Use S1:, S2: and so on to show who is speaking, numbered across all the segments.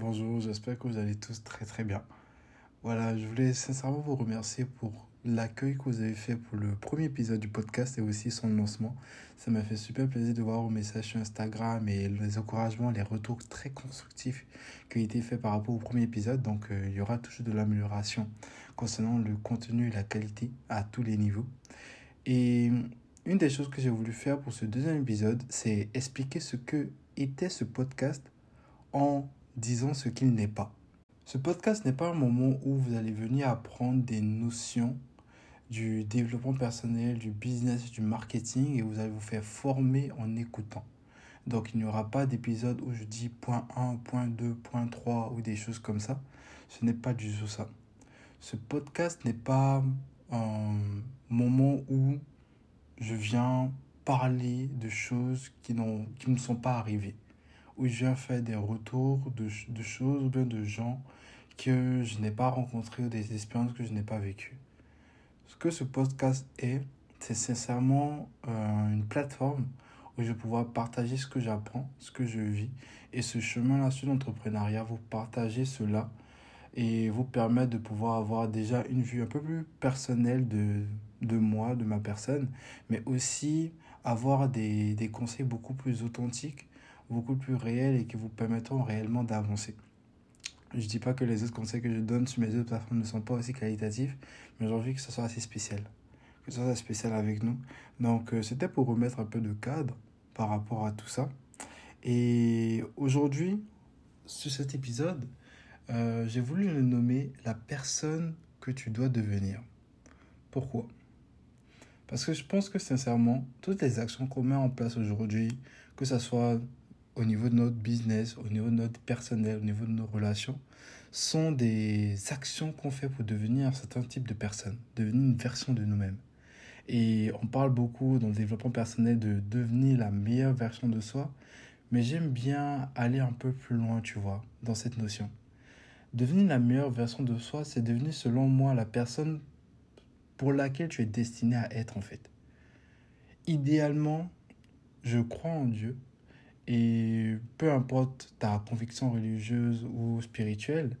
S1: Bonjour, j'espère que vous allez tous très très bien. Voilà, je voulais sincèrement vous remercier pour l'accueil que vous avez fait pour le premier épisode du podcast et aussi son lancement. Ça m'a fait super plaisir de voir vos messages sur Instagram et les encouragements, les retours très constructifs qui ont été faits par rapport au premier épisode. Donc, euh, il y aura toujours de l'amélioration concernant le contenu et la qualité à tous les niveaux. Et une des choses que j'ai voulu faire pour ce deuxième épisode, c'est expliquer ce que était ce podcast en disons ce qu'il n'est pas. Ce podcast n'est pas un moment où vous allez venir apprendre des notions du développement personnel, du business, du marketing et vous allez vous faire former en écoutant. Donc il n'y aura pas d'épisode où je dis point 1, point 2, point 3 ou des choses comme ça. Ce n'est pas du tout ça. Ce podcast n'est pas un moment où je viens parler de choses qui, qui ne sont pas arrivées où je viens faire des retours de, de choses ou bien de gens que je n'ai pas rencontrés ou des expériences que je n'ai pas vécues. Ce que ce podcast est, c'est sincèrement euh, une plateforme où je vais pouvoir partager ce que j'apprends, ce que je vis. Et ce chemin-là sur l'entrepreneuriat, vous partagez cela et vous permettre de pouvoir avoir déjà une vue un peu plus personnelle de, de moi, de ma personne, mais aussi avoir des, des conseils beaucoup plus authentiques beaucoup plus réels et qui vous permettront réellement d'avancer. Je ne dis pas que les autres conseils que je donne sur mes autres plateformes ne sont pas aussi qualitatifs, mais j'ai envie que ce soit assez spécial. Que ce soit spécial avec nous. Donc, euh, c'était pour remettre un peu de cadre par rapport à tout ça. Et aujourd'hui, sur cet épisode, euh, j'ai voulu le nommer la personne que tu dois devenir. Pourquoi? Parce que je pense que sincèrement, toutes les actions qu'on met en place aujourd'hui, que ce soit au niveau de notre business, au niveau de notre personnel, au niveau de nos relations, sont des actions qu'on fait pour devenir un certain type de personne, devenir une version de nous-mêmes. Et on parle beaucoup dans le développement personnel de devenir la meilleure version de soi, mais j'aime bien aller un peu plus loin, tu vois, dans cette notion. Devenir la meilleure version de soi, c'est devenir, selon moi, la personne pour laquelle tu es destiné à être, en fait. Idéalement, je crois en Dieu, et peu importe ta conviction religieuse ou spirituelle,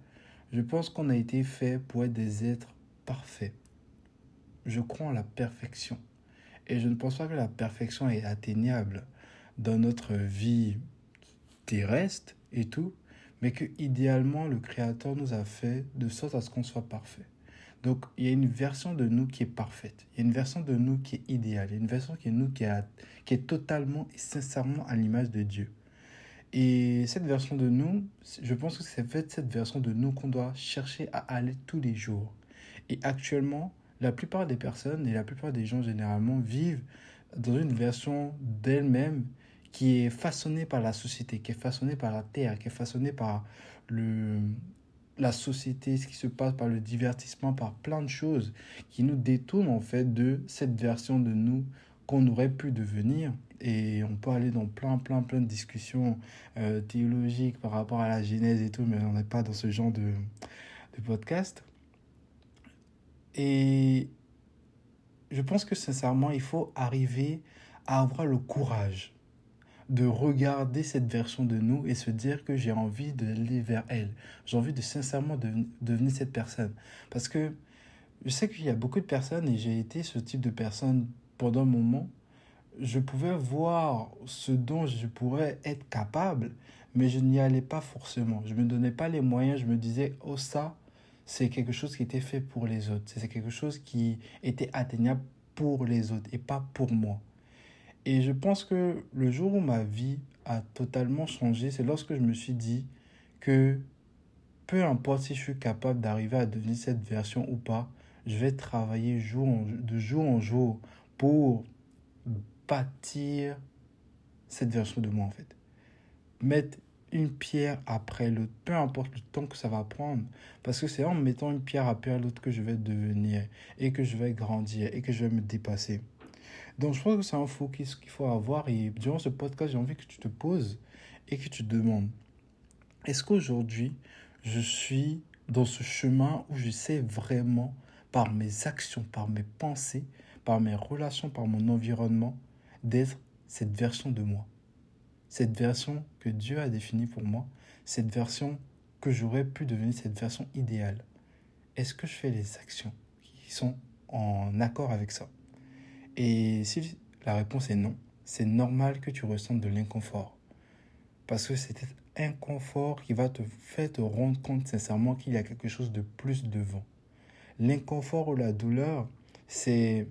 S1: je pense qu'on a été fait pour être des êtres parfaits. Je crois en la perfection. Et je ne pense pas que la perfection est atteignable dans notre vie terrestre et tout, mais que idéalement le Créateur nous a fait de sorte à ce qu'on soit parfait. Donc, il y a une version de nous qui est parfaite. Il y a une version de nous qui est idéale. Il y a une version de nous qui qui est totalement et sincèrement à l'image de Dieu. Et cette version de nous, je pense que c'est cette version de nous qu'on doit chercher à aller tous les jours. Et actuellement, la plupart des personnes et la plupart des gens généralement vivent dans une version d'elles-mêmes qui est façonnée par la société, qui est façonnée par la terre, qui est façonnée par le, la société, ce qui se passe par le divertissement, par plein de choses qui nous détournent en fait de cette version de nous qu'on aurait pu devenir. Et on peut aller dans plein, plein, plein de discussions euh, théologiques par rapport à la Genèse et tout, mais on n'est pas dans ce genre de, de podcast. Et je pense que sincèrement, il faut arriver à avoir le courage de regarder cette version de nous et se dire que j'ai envie d'aller vers elle. J'ai envie de sincèrement devenir cette personne. Parce que je sais qu'il y a beaucoup de personnes, et j'ai été ce type de personne pendant un moment, je pouvais voir ce dont je pourrais être capable, mais je n'y allais pas forcément. Je ne me donnais pas les moyens, je me disais, oh ça, c'est quelque chose qui était fait pour les autres. C'est quelque chose qui était atteignable pour les autres et pas pour moi. Et je pense que le jour où ma vie a totalement changé, c'est lorsque je me suis dit que peu importe si je suis capable d'arriver à devenir cette version ou pas, je vais travailler jour de jour en jour pour bâtir cette version de moi en fait. Mettre une pierre après l'autre, peu importe le temps que ça va prendre. Parce que c'est en mettant une pierre après l'autre que je vais devenir et que je vais grandir et que je vais me dépasser. Donc, je pense que c'est un focus qu'il faut avoir. Et durant ce podcast, j'ai envie que tu te poses et que tu te demandes. Est-ce qu'aujourd'hui, je suis dans ce chemin où je sais vraiment, par mes actions, par mes pensées, par mes relations, par mon environnement, d'être cette version de moi? Cette version que Dieu a définie pour moi, cette version que j'aurais pu devenir cette version idéale, est-ce que je fais les actions qui sont en accord avec ça? Et si la réponse est non, c'est normal que tu ressentes de l'inconfort. Parce que c'est cet inconfort qui va te faire te rendre compte sincèrement qu'il y a quelque chose de plus devant. L'inconfort ou la douleur, c'est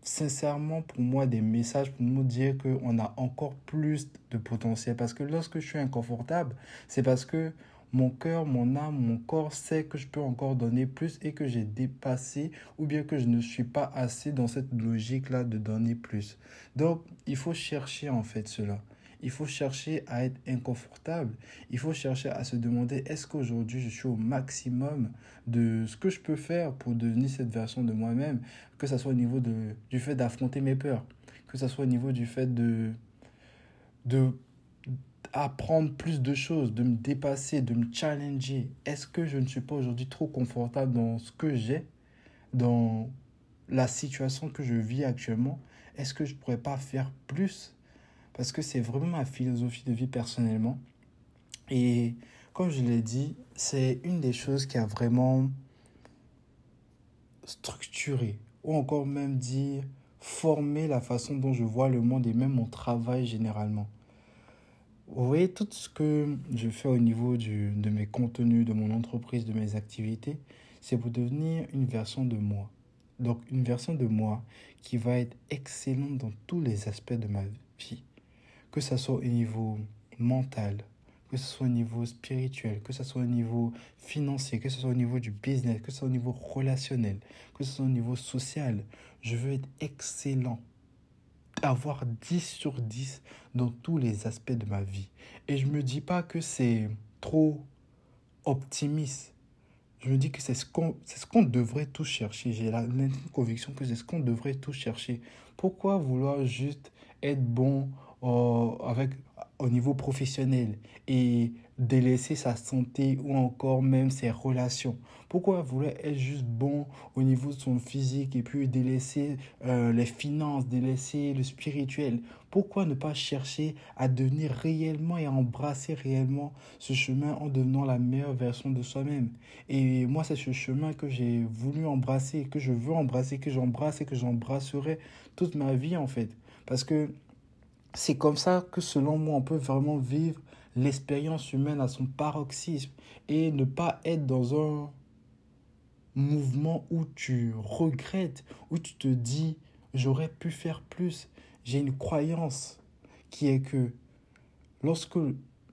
S1: sincèrement pour moi des messages pour nous dire qu'on a encore plus de potentiel. Parce que lorsque je suis inconfortable, c'est parce que mon cœur, mon âme, mon corps sait que je peux encore donner plus et que j'ai dépassé ou bien que je ne suis pas assez dans cette logique-là de donner plus. Donc, il faut chercher en fait cela. Il faut chercher à être inconfortable. Il faut chercher à se demander est-ce qu'aujourd'hui je suis au maximum de ce que je peux faire pour devenir cette version de moi-même, que ce soit au niveau du fait d'affronter mes peurs, que ce soit au niveau du fait de apprendre plus de choses, de me dépasser, de me challenger. Est-ce que je ne suis pas aujourd'hui trop confortable dans ce que j'ai, dans la situation que je vis actuellement? Est-ce que je ne pourrais pas faire plus? Parce que c'est vraiment ma philosophie de vie personnellement. Et comme je l'ai dit, c'est une des choses qui a vraiment structuré, ou encore même dire formé la façon dont je vois le monde et même mon travail généralement. Vous voyez, tout ce que je fais au niveau de mes contenus, de mon entreprise, de mes activités, c'est pour devenir une version de moi. Donc une version de moi qui va être excellente dans tous les aspects de ma vie. Que ce soit au niveau mental, que ce soit au niveau spirituel, que ce soit au niveau financier, que ce soit au niveau du business, que ce soit au niveau relationnel, que ce soit au niveau social. Je veux être excellent avoir 10 sur 10 dans tous les aspects de ma vie. Et je ne me dis pas que c'est trop optimiste. Je me dis que c'est ce qu'on ce devrait tous chercher. J'ai la conviction que c'est ce qu'on devrait tous chercher. Pourquoi vouloir juste être bon euh, avec au niveau professionnel et délaisser sa santé ou encore même ses relations. Pourquoi vouloir être juste bon au niveau de son physique et puis délaisser euh, les finances, délaisser le spirituel? Pourquoi ne pas chercher à devenir réellement et à embrasser réellement ce chemin en devenant la meilleure version de soi-même? Et moi, c'est ce chemin que j'ai voulu embrasser, que je veux embrasser, que j'embrasse et que j'embrasserai toute ma vie en fait. Parce que c'est comme ça que selon moi, on peut vraiment vivre l'expérience humaine à son paroxysme et ne pas être dans un mouvement où tu regrettes, où tu te dis j'aurais pu faire plus. J'ai une croyance qui est que lorsque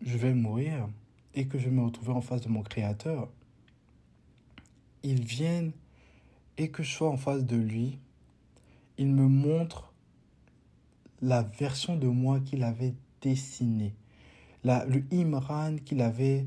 S1: je vais mourir et que je vais me retrouver en face de mon Créateur, il vienne et que je sois en face de lui, il me montre la version de moi qu'il avait dessinée, la, le Imran qu'il avait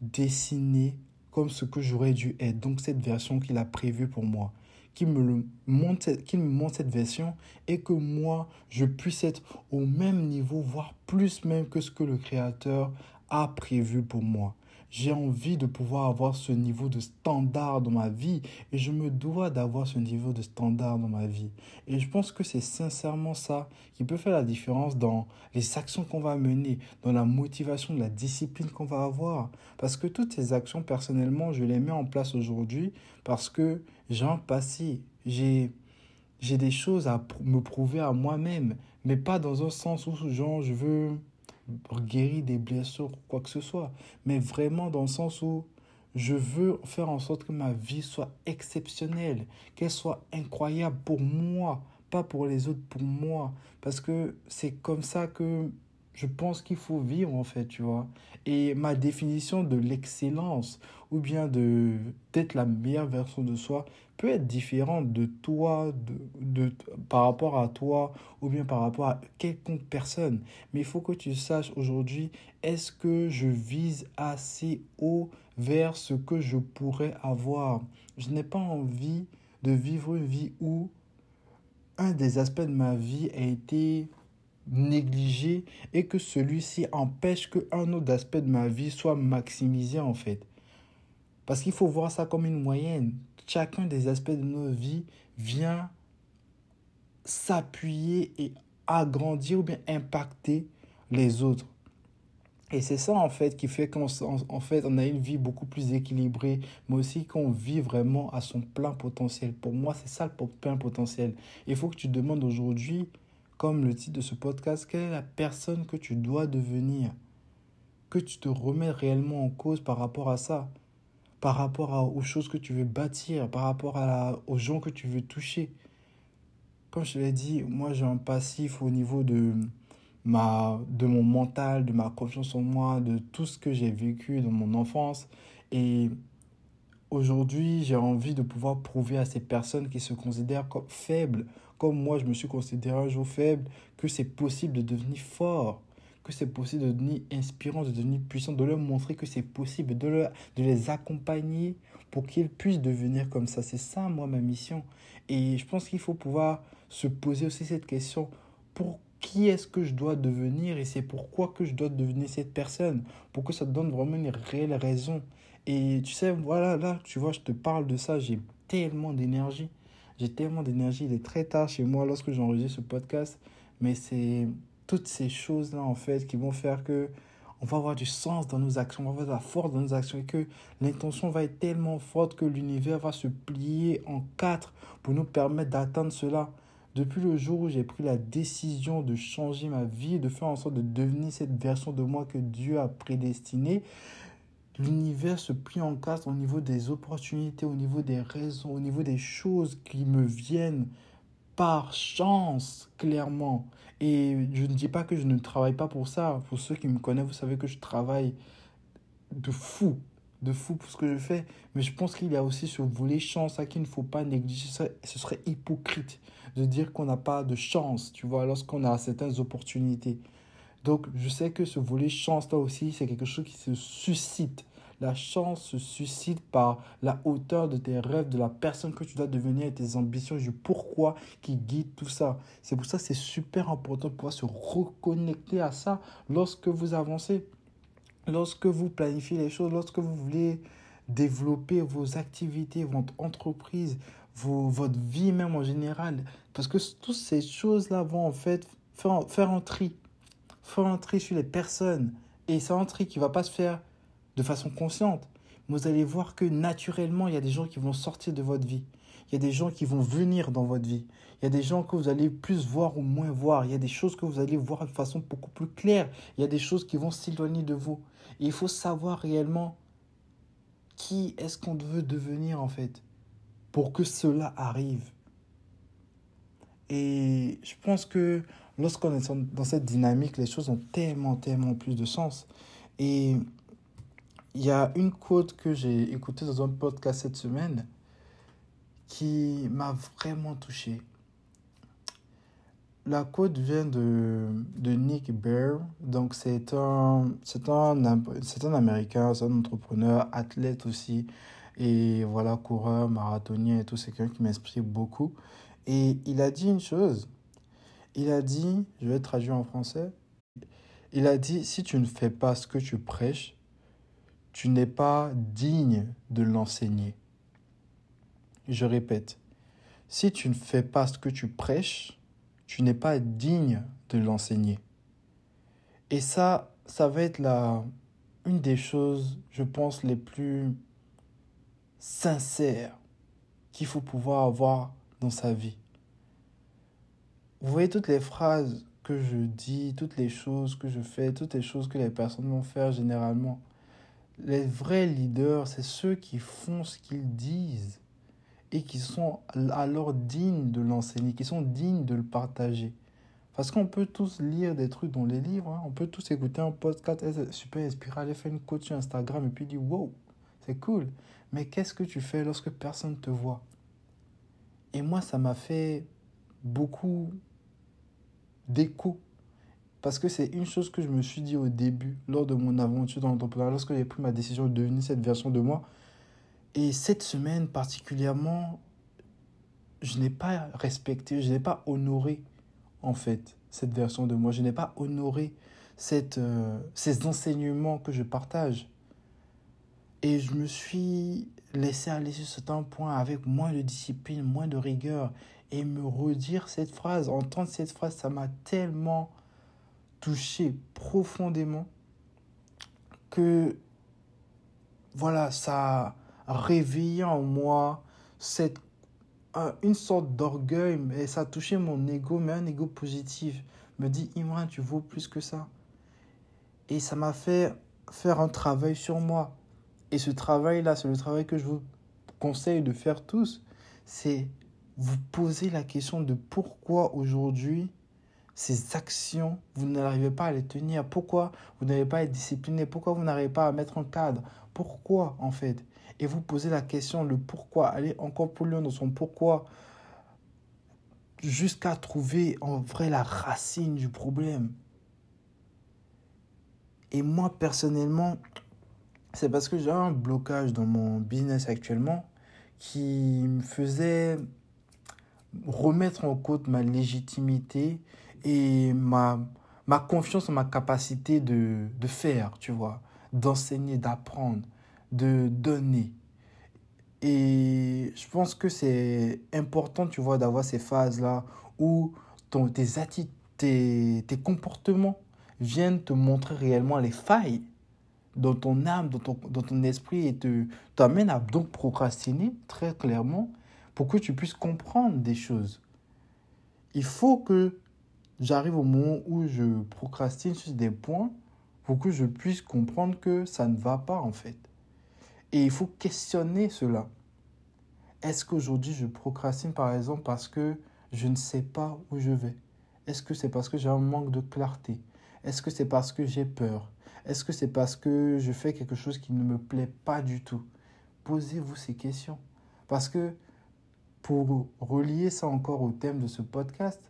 S1: dessiné comme ce que j'aurais dû être. Donc cette version qu'il a prévue pour moi. Qu'il me, le montre, qu'il me montre cette version et que moi, je puisse être au même niveau, voire plus même que ce que le Créateur a prévu pour moi. J'ai envie de pouvoir avoir ce niveau de standard dans ma vie et je me dois d'avoir ce niveau de standard dans ma vie. Et je pense que c'est sincèrement ça qui peut faire la différence dans les actions qu'on va mener, dans la motivation, la discipline qu'on va avoir. Parce que toutes ces actions, personnellement, je les mets en place aujourd'hui parce que j'ai un passé, j'ai j'ai des choses à me prouver à moi-même, mais pas dans un sens où genre je veux guérir des blessures ou quoi que ce soit, mais vraiment dans le sens où je veux faire en sorte que ma vie soit exceptionnelle, qu'elle soit incroyable pour moi, pas pour les autres, pour moi. Parce que c'est comme ça que je pense qu'il faut vivre en fait, tu vois. Et ma définition de l'excellence ou bien de d'être la meilleure version de soi peut être différente de toi, de, de, par rapport à toi ou bien par rapport à quelconque personne. Mais il faut que tu saches aujourd'hui, est-ce que je vise assez haut vers ce que je pourrais avoir? Je n'ai pas envie de vivre une vie où un des aspects de ma vie a été négligé et que celui-ci empêche qu'un autre aspect de ma vie soit maximisé en fait. Parce qu'il faut voir ça comme une moyenne. Chacun des aspects de nos vies vient s'appuyer et agrandir ou bien impacter les autres. Et c'est ça, en fait, qui fait qu'en en fait, on a une vie beaucoup plus équilibrée, mais aussi qu'on vit vraiment à son plein potentiel. Pour moi, c'est ça le plein potentiel. Il faut que tu demandes aujourd'hui, comme le titre de ce podcast, quelle est la personne que tu dois devenir? Que tu te remets réellement en cause par rapport à ça, par rapport aux choses que tu veux bâtir, par rapport à aux gens que tu veux toucher. Comme je l'ai dit, moi j'ai un passif au niveau de ma, de mon mental, de ma confiance en moi, de tout ce que j'ai vécu dans mon enfance. Et aujourd'hui, j'ai envie de pouvoir prouver à ces personnes qui se considèrent comme faibles, comme moi je me suis considéré un jour faible, que c'est possible de devenir fort, que c'est possible de devenir inspirant, de devenir puissant, de leur montrer que c'est possible, de, leur, de les accompagner pour qu'ils puissent devenir comme ça. C'est ça, moi, ma mission. Et je pense qu'il faut pouvoir se poser aussi cette question. Pourquoi qui est-ce que je dois devenir et c'est pourquoi que je dois devenir cette personne? Pour que ça te donne vraiment une réelle raison et tu sais voilà là tu vois je te parle de ça j'ai tellement d'énergie j'ai tellement d'énergie il est très tard chez moi lorsque j'enregistre ce podcast mais c'est toutes ces choses là en fait qui vont faire que on va avoir du sens dans nos actions, on va avoir de la force dans nos actions et que l'intention va être tellement forte que l'univers va se plier en quatre pour nous permettre d'atteindre cela. Depuis le jour où j'ai pris la décision de changer ma vie, de faire en sorte de devenir cette version de moi que Dieu a prédestinée, l'univers se plie en casse au niveau des opportunités, au niveau des raisons, au niveau des choses qui me viennent par chance, clairement. Et je ne dis pas que je ne travaille pas pour ça. Pour ceux qui me connaissent, vous savez que je travaille de fou, de fou pour ce que je fais. Mais je pense qu'il y a aussi ce volet chance à qui il ne faut pas négliger. Ce serait hypocrite de dire qu'on n'a pas de chance, tu vois, lorsqu'on a certaines opportunités. Donc, je sais que ce volet chance là aussi, c'est quelque chose qui se suscite. La chance se suscite par la hauteur de tes rêves, de la personne que tu dois devenir et tes ambitions, du pourquoi qui guide tout ça. C'est pour ça que c'est super important de pouvoir se reconnecter à ça lorsque vous avancez, lorsque vous planifiez les choses, lorsque vous voulez développer vos activités, votre entreprise, vos, votre vie même en général. Parce que toutes ces choses-là vont en fait faire, faire un tri. Faire un tri sur les personnes. Et c'est un tri qui ne va pas se faire de façon consciente. Vous allez voir que naturellement, il y a des gens qui vont sortir de votre vie. Il y a des gens qui vont venir dans votre vie. Il y a des gens que vous allez plus voir ou moins voir. Il y a des choses que vous allez voir de façon beaucoup plus claire. Il y a des choses qui vont s'éloigner de vous. Il faut savoir réellement qui est-ce qu'on veut devenir en fait pour que cela arrive. Et je pense que lorsqu'on est dans cette dynamique, les choses ont tellement, tellement plus de sens. Et il y a une quote que j'ai écoutée dans un podcast cette semaine qui m'a vraiment touché. La quote vient de, de Nick Bear. Donc, c'est un, c'est un, c'est un Américain, c'est un entrepreneur, athlète aussi et voilà, coureur, marathonien et tout, c'est quelqu'un qui m'inspire beaucoup. Et il a dit une chose. Il a dit, je vais traduire en français, il a dit, si tu ne fais pas ce que tu prêches, tu n'es pas digne de l'enseigner. Je répète, si tu ne fais pas ce que tu prêches, tu n'es pas digne de l'enseigner. Et ça, ça va être la, une des choses, je pense, les plus sincère qu'il faut pouvoir avoir dans sa vie. Vous voyez toutes les phrases que je dis, toutes les choses que je fais, toutes les choses que les personnes vont faire généralement. Les vrais leaders, c'est ceux qui font ce qu'ils disent et qui sont alors dignes de l'enseigner, qui sont dignes de le partager. Parce qu'on peut tous lire des trucs dans les livres, hein. on peut tous écouter un podcast super inspirant, aller faire une coach sur Instagram et puis dire wow, c'est cool. Mais qu'est-ce que tu fais lorsque personne ne te voit? Et moi, ça m'a fait beaucoup d'écho. Parce que c'est une chose que je me suis dit au début, lors de mon aventure dans l'entrepreneuriat, lorsque j'ai pris ma décision de devenir cette version de moi. Et cette semaine particulièrement, je n'ai pas respecté, je n'ai pas honoré, en fait, cette version de moi. Je n'ai pas honoré cette, euh, ces enseignements que je partage. Et je me suis laissé aller sur certains point avec moins de discipline, moins de rigueur. Et me redire cette phrase, entendre cette phrase, ça m'a tellement touché profondément. que, voilà, ça a réveillé en moi cette, une sorte d'orgueil, et ça a touché mon ego, mais un ego positif. Me dit, Imran, tu vaux plus que ça. Et ça m'a fait faire un travail sur moi. Et ce travail-là, c'est le travail que je vous conseille de faire tous. C'est vous poser la question de pourquoi aujourd'hui ces actions, vous n'arrivez pas à les tenir. Pourquoi vous n'arrivez pas à être discipliné? Pourquoi vous n'arrivez pas à mettre un cadre? Pourquoi en fait? Et vous posez la question, le pourquoi, allez encore plus loin dans son pourquoi, jusqu'à trouver en vrai la racine du problème. Et moi, personnellement, c'est parce que j'ai un blocage dans mon business actuellement qui me faisait remettre en cause ma légitimité et ma, ma confiance en ma capacité de, de faire, tu vois, d'enseigner, d'apprendre, de donner. Et je pense que c'est important, tu vois, d'avoir ces phases-là où ton, tes, tes, tes comportements viennent te montrer réellement les failles dans ton âme, dans ton, dans ton esprit et te t'amène à donc procrastiner très clairement pour que tu puisses comprendre des choses. Il faut que j'arrive au moment où je procrastine sur des points pour que je puisse comprendre que ça ne va pas en fait. Et il faut questionner cela. Est-ce qu'aujourd'hui je procrastine par exemple parce que je ne sais pas où je vais? Est-ce que c'est parce que j'ai un manque de clarté? Est-ce que c'est parce que j'ai peur? Est-ce que c'est parce que je fais quelque chose qui ne me plaît pas du tout? Posez-vous ces questions. Parce que pour relier ça encore au thème de ce podcast,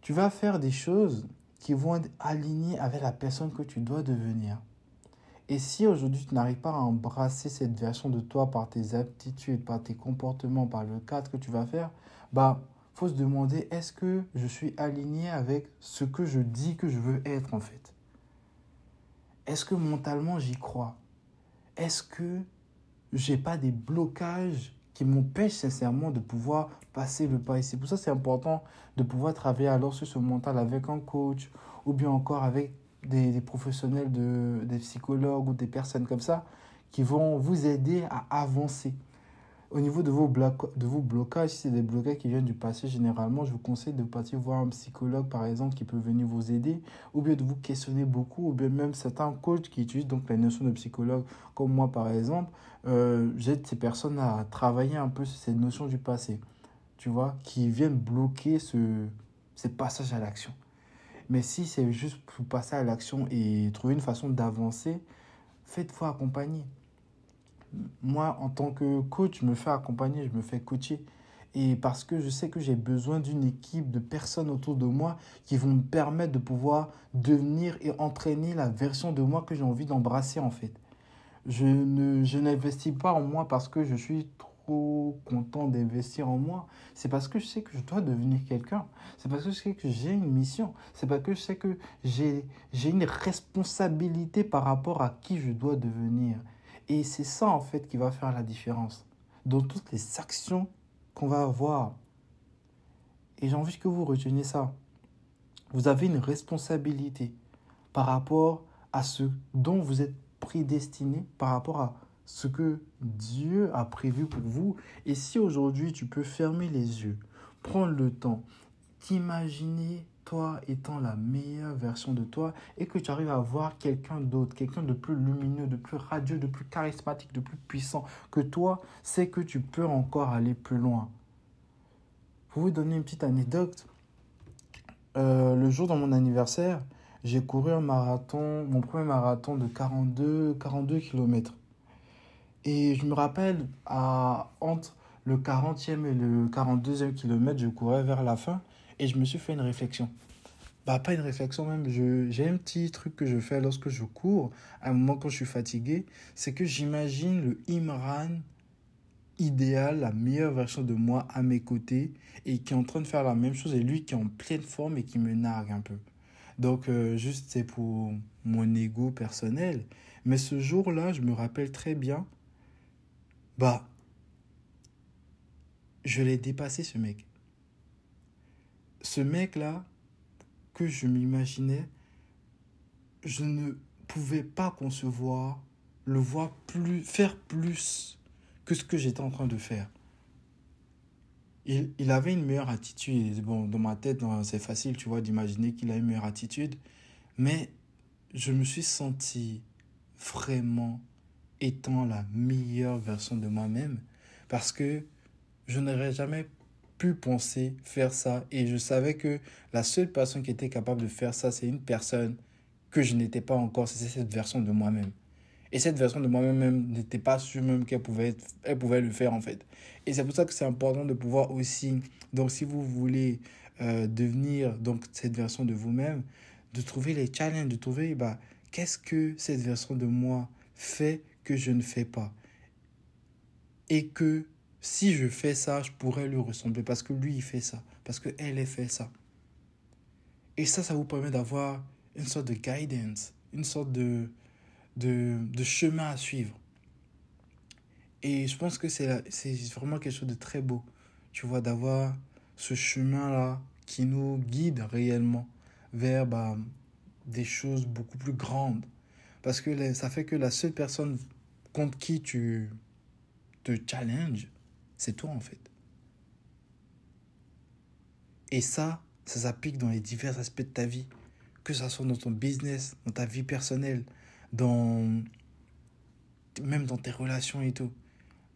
S1: tu vas faire des choses qui vont être alignées avec la personne que tu dois devenir. Et si aujourd'hui tu n'arrives pas à embrasser cette version de toi par tes aptitudes, par tes comportements, par le cadre que tu vas faire, bah faut se demander est-ce que je suis aligné avec ce que je dis que je veux être en fait? Est-ce que mentalement j'y crois? Est-ce que j'ai pas des blocages qui m'empêchent sincèrement de pouvoir passer le pas Et c'est pour ça c'est important de pouvoir travailler alors sur ce mental avec un coach ou bien encore avec des, des professionnels, de, des psychologues ou des personnes comme ça qui vont vous aider à avancer. Au niveau de vos, de vos blocages, si c'est des blocages qui viennent du passé, généralement, je vous conseille de partir voir un psychologue, par exemple, qui peut venir vous aider, ou bien de vous questionner beaucoup, ou bien même certains coachs qui utilisent donc la notion de psychologue, comme moi, par exemple. Euh, J'aide ces personnes à travailler un peu sur ces notions du passé, tu vois, qui viennent bloquer ce, ces passages à l'action. Mais si c'est juste pour passer à l'action et trouver une façon d'avancer, faites-vous accompagner moi, en tant que coach, je me fais accompagner, je me fais coacher. Et parce que je sais que j'ai besoin d'une équipe de personnes autour de moi qui vont me permettre de pouvoir devenir et entraîner la version de moi que j'ai envie d'embrasser en fait. Je je n'investis pas en moi parce que je suis trop content d'investir en moi. C'est parce que je sais que je dois devenir quelqu'un. C'est parce que je sais que j'ai une mission. C'est parce que je sais que j'ai une responsabilité par rapport à qui je dois devenir. Et c'est ça, en fait, qui va faire la différence dans toutes les actions qu'on va avoir. Et j'ai envie que vous reteniez ça. Vous avez une responsabilité par rapport à ce dont vous êtes prédestiné, par rapport à ce que Dieu a prévu pour vous. Et si aujourd'hui tu peux fermer les yeux, prendre le temps, t'imaginer toi étant la meilleure version de toi et que tu arrives à voir quelqu'un d'autre, quelqu'un de plus lumineux, de plus radieux, de plus charismatique, de plus puissant que toi, c'est que tu peux encore aller plus loin. Pour vous donner une petite anecdote, euh, le jour de mon anniversaire, j'ai couru un marathon, mon premier marathon de 42, 42 km. Et je me rappelle, à, entre le 40e et le 42e kilomètre, je courais vers la fin et je me suis fait une réflexion. Bah, pas une réflexion même, j'ai un petit truc que je fais lorsque je cours, à un moment quand je suis fatigué, c'est que j'imagine le Imran idéal, la meilleure version de moi à mes côtés et qui est en train de faire la même chose et lui qui est en pleine forme et qui me nargue un peu. Donc euh, juste c'est pour mon ego personnel. Mais ce jour-là, je me rappelle très bien, bah, je l'ai dépassé ce mec ce mec-là, que je m'imaginais, je ne pouvais pas concevoir le voir plus, faire plus que ce que j'étais en train de faire. Il, il, avait une meilleure attitude. Bon, dans ma tête, c'est facile, tu vois, d'imaginer qu'il a une meilleure attitude. Mais je me suis senti vraiment étant la meilleure version de moi-même parce que je n'aurais jamais pu penser faire ça et je savais que la seule personne qui était capable de faire ça, c'est une personne que je n'étais pas encore, c'est cette version de moi-même. Et cette version de moi-même n'était pas sûre même qu'elle pouvait, elle pouvait le faire en fait. Et c'est pour ça que c'est important de pouvoir aussi, donc si vous voulez euh, devenir donc cette version de vous-même, de trouver les challenges, de trouver bah, qu'est-ce que cette version de moi fait que je ne fais pas? Et que si je fais ça, je pourrais lui ressembler parce que lui, il fait ça, parce qu'elle, elle fait ça. Et ça, ça vous permet d'avoir une sorte de guidance, une sorte de, de, chemin à suivre. Et je pense que c'est vraiment quelque chose de très beau, tu vois, d'avoir ce chemin-là qui nous guide réellement vers bah, des choses beaucoup plus grandes. Parce que ça fait que la seule personne contre qui tu te challenges, c'est toi en fait. Et ça, ça s'applique dans les divers aspects de ta vie que ce soit dans ton business, dans ta vie personnelle, dans même dans tes relations et tout.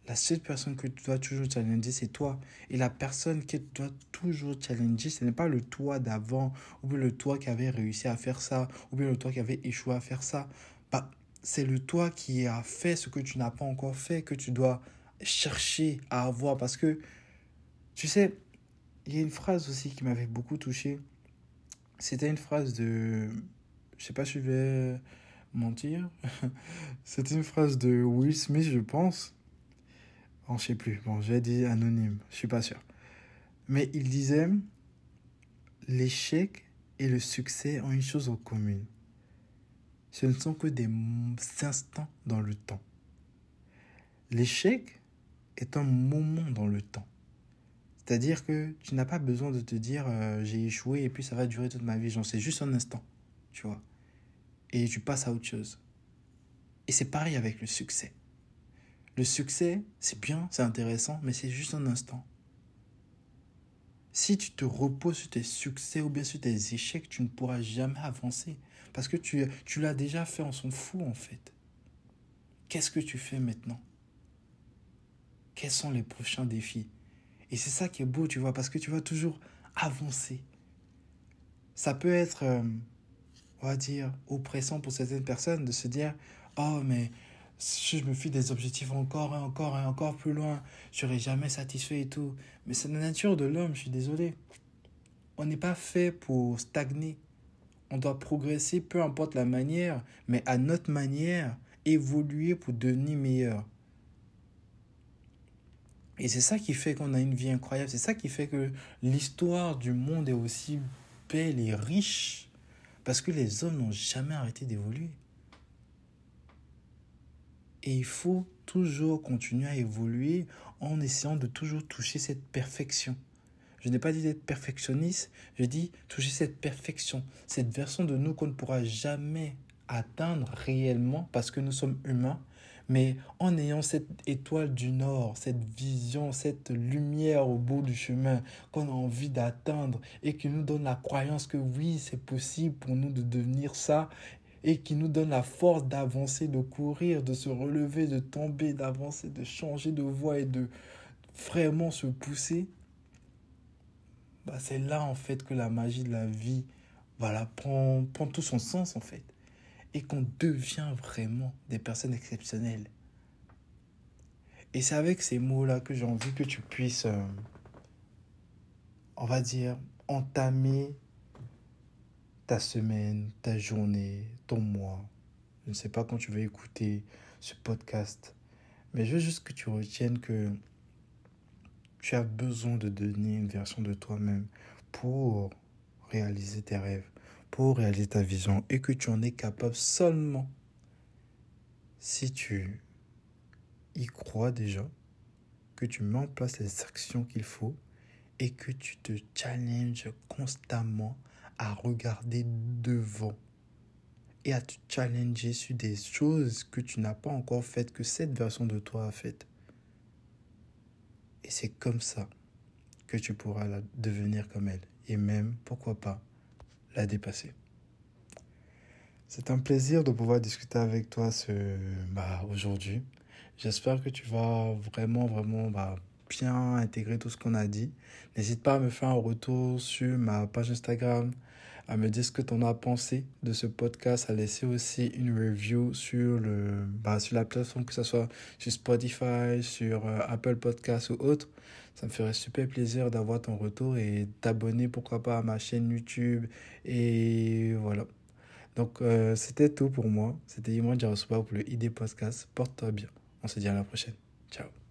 S1: La seule personne que tu dois toujours challenger, c'est toi. Et la personne que tu dois toujours challenger, ce n'est pas le toi d'avant, ou bien le toi qui avait réussi à faire ça, ou bien le toi qui avait échoué à faire ça. Bah, c'est le toi qui a fait ce que tu n'as pas encore fait, que tu dois chercher à avoir. Parce que, tu sais, il y a une phrase aussi qui m'avait beaucoup touché. C'était une phrase de. Je sais pas si je vais mentir. C'était une phrase de Will Smith, je pense. Bon, je sais plus. Bon, j'ai dit anonyme. Je suis pas sûr. Mais il disait l'échec et le succès ont une chose en commun. Ce ne sont que des instants dans le temps. L'échec est un moment dans le temps. C'est-à-dire que tu n'as pas besoin de te dire euh, j'ai échoué et puis ça va durer toute ma vie. J'en sais juste un instant, tu vois. Et tu passes à autre chose. Et c'est pareil avec le succès. Le succès, c'est bien, c'est intéressant, mais c'est juste un instant. Si tu te reposes sur tes succès ou bien sur tes échecs, tu ne pourras jamais avancer. Parce que tu, tu l'as déjà fait, on s'en fout en fait. Qu'est-ce que tu fais maintenant? Quels sont les prochains défis et c'est ça qui est beau, tu vois, parce que tu vas toujours avancer. Ça peut être, euh, on va dire, oppressant pour certaines personnes de se dire, oh, mais si je me fais des objectifs encore et encore et encore plus loin, je serai jamais satisfait et tout. Mais c'est la nature de l'homme, je suis désolé. On n'est pas fait pour stagner. On doit progresser, peu importe la manière, mais à notre manière, évoluer pour devenir meilleur. Et c'est ça qui fait qu'on a une vie incroyable. C'est ça qui fait que l'histoire du monde est aussi belle et riche. Parce que les hommes n'ont jamais arrêté d'évoluer. Et il faut toujours continuer à évoluer en essayant de toujours toucher cette perfection. Je n'ai pas dit d'être perfectionniste, je dis toucher cette perfection, cette version de nous qu'on ne pourra jamais atteindre réellement parce que nous sommes humains, mais en ayant cette étoile du Nord, cette vision, cette lumière au bout du chemin qu'on a envie d'atteindre et qui nous donne la croyance que oui, c'est possible pour nous de devenir ça et qui nous donne la force d'avancer, de courir, de se relever, de tomber, d'avancer, de changer de voie et de vraiment se pousser, bah c'est là en fait que la magie de la vie voilà, prend, prend tout son sens en fait et qu'on devient vraiment des personnes exceptionnelles. Et c'est avec ces mots-là que j'ai envie que tu puisses, euh, on va dire, entamer ta semaine, ta journée, ton mois. Je ne sais pas quand tu vas écouter ce podcast, mais je veux juste que tu retiennes que tu as besoin de devenir une version de toi-même pour réaliser tes rêves pour réaliser ta vision et que tu en es capable seulement si tu y crois déjà, que tu mets en place les actions qu'il faut et que tu te challenges constamment à regarder devant et à te challenger sur des choses que tu n'as pas encore faites, que cette version de toi a faites. Et c'est comme ça que tu pourras devenir comme elle. Et même, pourquoi pas, la dépasser. C'est un plaisir de pouvoir discuter avec toi ce, bah, aujourd'hui. J'espère que tu vas vraiment, vraiment bah, bien intégrer tout ce qu'on a dit. N'hésite pas à me faire un retour sur ma page Instagram, à me dire ce que tu en as pensé de ce podcast, à laisser aussi une review sur, le, bah, sur la plateforme, que ce soit sur Spotify, sur euh, Apple Podcasts ou autre. Ça me ferait super plaisir d'avoir ton retour et t'abonner, pourquoi pas, à ma chaîne YouTube. Et voilà. Donc, euh, c'était tout pour moi. C'était Imran Jarospa pour le ID Podcast. Porte-toi bien. On se dit à la prochaine. Ciao.